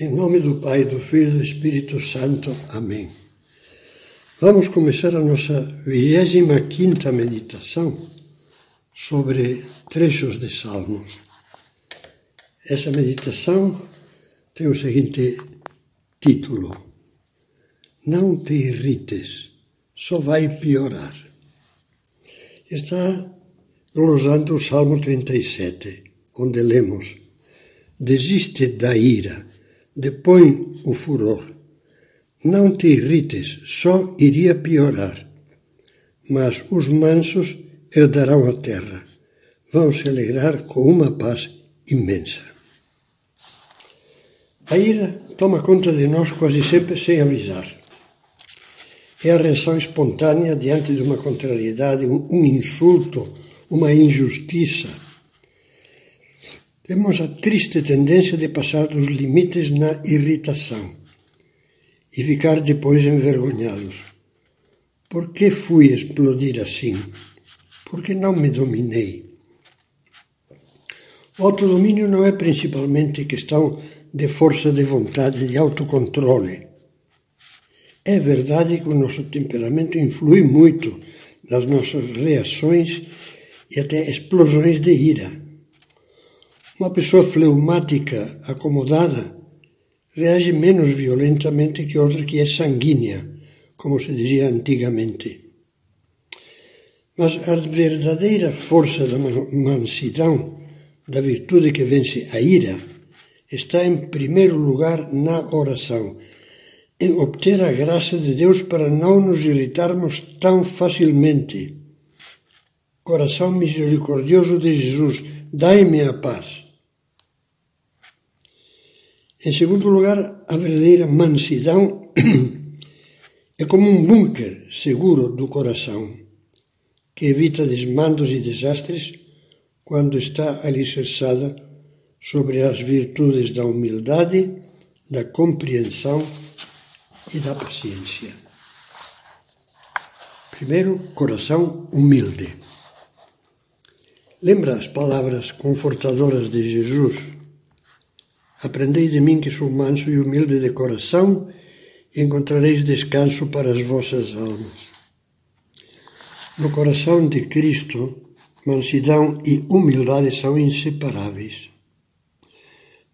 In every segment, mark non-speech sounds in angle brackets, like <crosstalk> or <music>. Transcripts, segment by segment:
Em nome do Pai, do Filho e do Espírito Santo. Amém. Vamos começar a nossa 25 meditação sobre trechos de Salmos. Essa meditação tem o seguinte título: Não te irrites, só vai piorar. Está glosando o Salmo 37, onde lemos: Desiste da ira depõe o furor. Não te irrites, só iria piorar. Mas os mansos herdarão a terra, vão se alegrar com uma paz imensa. A ira toma conta de nós quase sempre sem avisar. É a reação espontânea diante de uma contrariedade, um insulto, uma injustiça temos a triste tendência de passar dos limites na irritação e ficar depois envergonhados. Por que fui explodir assim? Por que não me dominei? O autodomínio não é principalmente questão de força de vontade, de autocontrole. É verdade que o nosso temperamento influi muito nas nossas reações e até explosões de ira uma pessoa fleumática, acomodada, reage menos violentamente que outra que é sanguínea, como se dizia antigamente. Mas a verdadeira força da mansidão, da virtude que vence a ira, está em primeiro lugar na oração, em obter a graça de Deus para não nos irritarmos tão facilmente. Coração misericordioso de Jesus, dai-me a paz. Em segundo lugar, a verdadeira mansidão <clears throat> é como um bunker seguro do coração, que evita desmandos e desastres quando está alicerçada sobre as virtudes da humildade, da compreensão e da paciência. Primeiro, coração humilde. Lembra as palavras confortadoras de Jesus Aprendei de mim que sou manso e humilde de coração, e encontrareis descanso para as vossas almas. No coração de Cristo, mansidão e humildade são inseparáveis.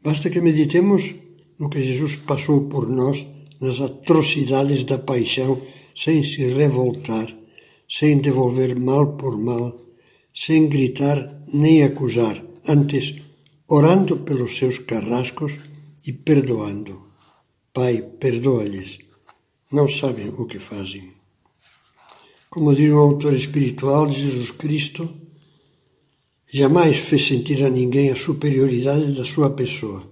Basta que meditemos no que Jesus passou por nós nas atrocidades da paixão, sem se revoltar, sem devolver mal por mal, sem gritar nem acusar, antes orando pelos seus carrascos e perdoando. Pai, perdoa-lhes, não sabem o que fazem. Como diz o autor espiritual de Jesus Cristo, jamais fez sentir a ninguém a superioridade da sua pessoa.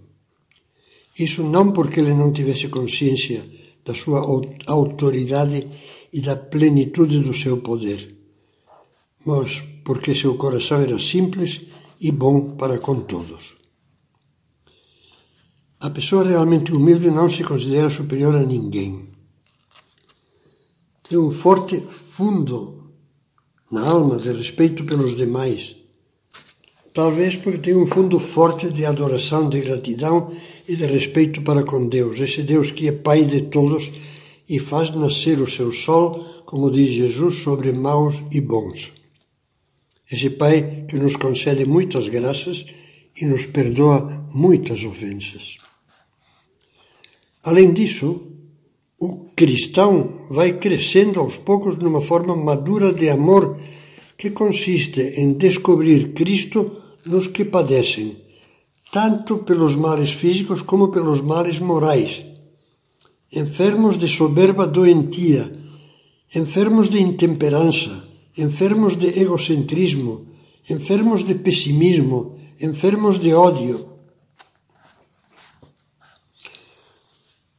Isso não porque ele não tivesse consciência da sua autoridade e da plenitude do seu poder, mas porque seu coração era simples e bom para com todos. A pessoa realmente humilde não se considera superior a ninguém. Tem um forte fundo na alma de respeito pelos demais. Talvez porque tem um fundo forte de adoração, de gratidão e de respeito para com Deus, esse Deus que é Pai de todos e faz nascer o seu sol, como diz Jesus, sobre maus e bons. Esse Pai que nos concede muitas graças e nos perdoa muitas ofensas. Além disso, o cristão vai crescendo aos poucos numa forma madura de amor que consiste em descobrir Cristo nos que padecem, tanto pelos males físicos como pelos males morais, enfermos de soberba doentia, enfermos de intemperança, enfermos de egocentrismo, enfermos de pessimismo, enfermos de ódio.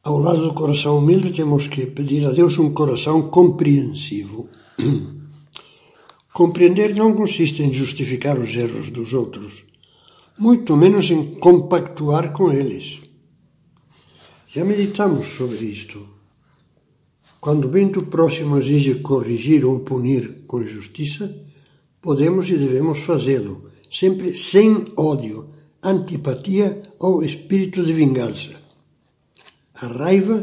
Ao lado do coração humilde, temos que pedir a Deus um coração compreensivo. <clears throat> Compreender não consiste em justificar os erros dos outros, muito menos em compactuar com eles. Já meditamos sobre isto. Quando bem do próximo exige corrigir ou punir com justiça, podemos e devemos fazê-lo, sempre sem ódio, antipatia ou espírito de vingança. A raiva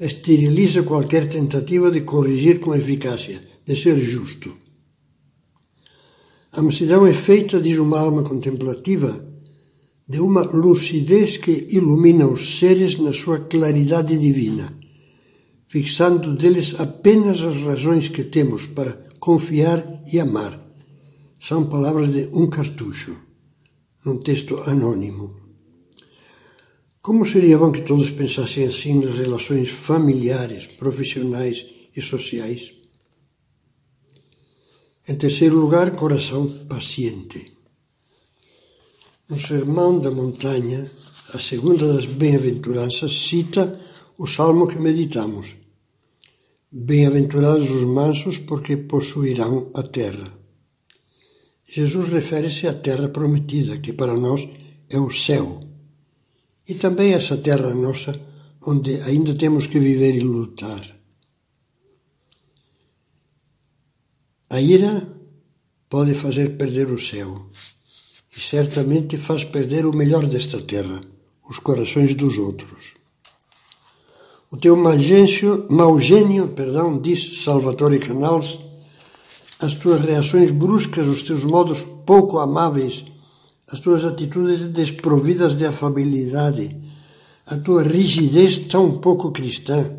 esteriliza qualquer tentativa de corrigir com eficácia, de ser justo. A mansidão é feita, diz uma alma contemplativa, de uma lucidez que ilumina os seres na sua claridade divina, fixando deles apenas as razões que temos para confiar e amar. São palavras de um cartucho, num texto anônimo. Como seria bom que todos pensassem assim nas relações familiares, profissionais e sociais? Em terceiro lugar, coração paciente. No Sermão da Montanha, a segunda das bem-aventuranças cita o salmo que meditamos. Bem-aventurados os mansos, porque possuirão a terra. Jesus refere-se à terra prometida, que para nós é o céu. E também essa terra nossa, onde ainda temos que viver e lutar. A ira pode fazer perder o céu e certamente faz perder o melhor desta terra, os corações dos outros. O teu magêncio, mau gênio, perdão, diz Salvatore Canals, as tuas reações bruscas, os teus modos pouco amáveis, as tuas atitudes desprovidas de afabilidade, a tua rigidez tão pouco cristã,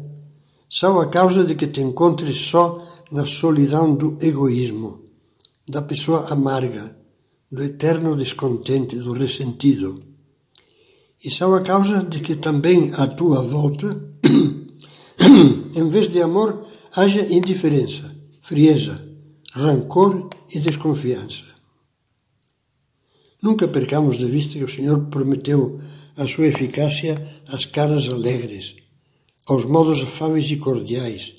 são a causa de que te encontres só na solidão do egoísmo, da pessoa amarga, do eterno descontente, do ressentido. E são a causa de que também à tua volta, <clears throat> em vez de amor, haja indiferença, frieza, rancor e desconfiança. Nunca percamos de vista que o Senhor prometeu a sua eficácia às caras alegres, aos modos afáveis e cordiais,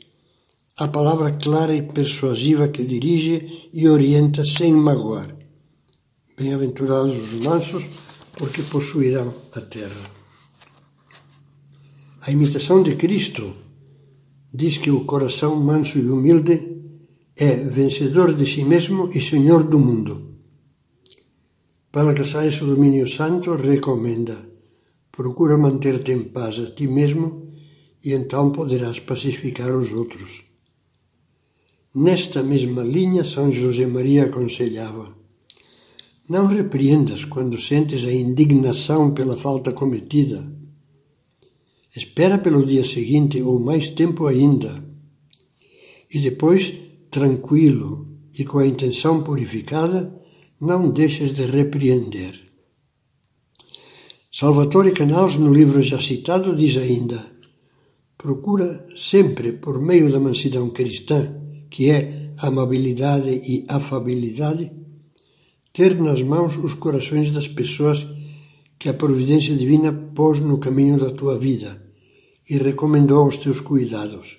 a palavra clara e persuasiva que dirige e orienta sem magoar. Bem-aventurados os mansos, porque possuirão a terra. A imitação de Cristo diz que o coração manso e humilde é vencedor de si mesmo e senhor do mundo. Para alcançar esse domínio santo, recomenda: procura manter-te em paz a ti mesmo e então poderás pacificar os outros. Nesta mesma linha, São José Maria aconselhava: Não repreendas quando sentes a indignação pela falta cometida. Espera pelo dia seguinte ou mais tempo ainda. E depois, tranquilo e com a intenção purificada, não deixes de repreender. Salvatore Canals, no livro já citado, diz ainda: Procura sempre, por meio da mansidão cristã, que é amabilidade e afabilidade, ter nas mãos os corações das pessoas que a providência divina pôs no caminho da tua vida e recomendou aos teus cuidados.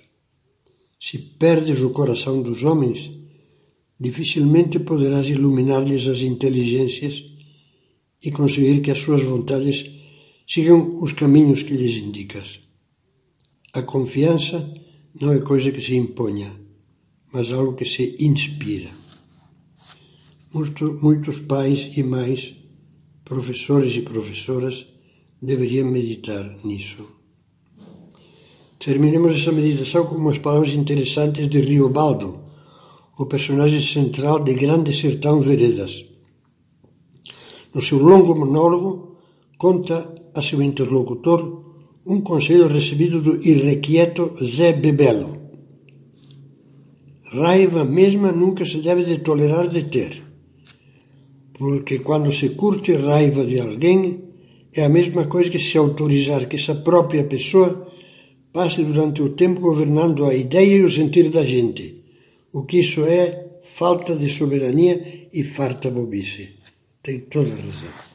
Se perdes o coração dos homens, dificilmente poderás iluminar-lhes as inteligências e conseguir que as suas vontades sigam os caminhos que lhes indicas. A confiança não é coisa que se imponha mas algo que se inspira. Muitos pais e mães, professores e professoras, deveriam meditar nisso. Terminemos essa meditação com umas palavras interessantes de Riobaldo, o personagem central de Grande Sertão Veredas. No seu longo monólogo, conta a seu interlocutor um conselho recebido do irrequieto Zé Bebelo Raiva mesma nunca se deve de tolerar de ter, porque quando se curte raiva de alguém, é a mesma coisa que se autorizar que essa própria pessoa passe durante o tempo governando a ideia e o sentir da gente, o que isso é falta de soberania e farta bobice. Tem toda a razão.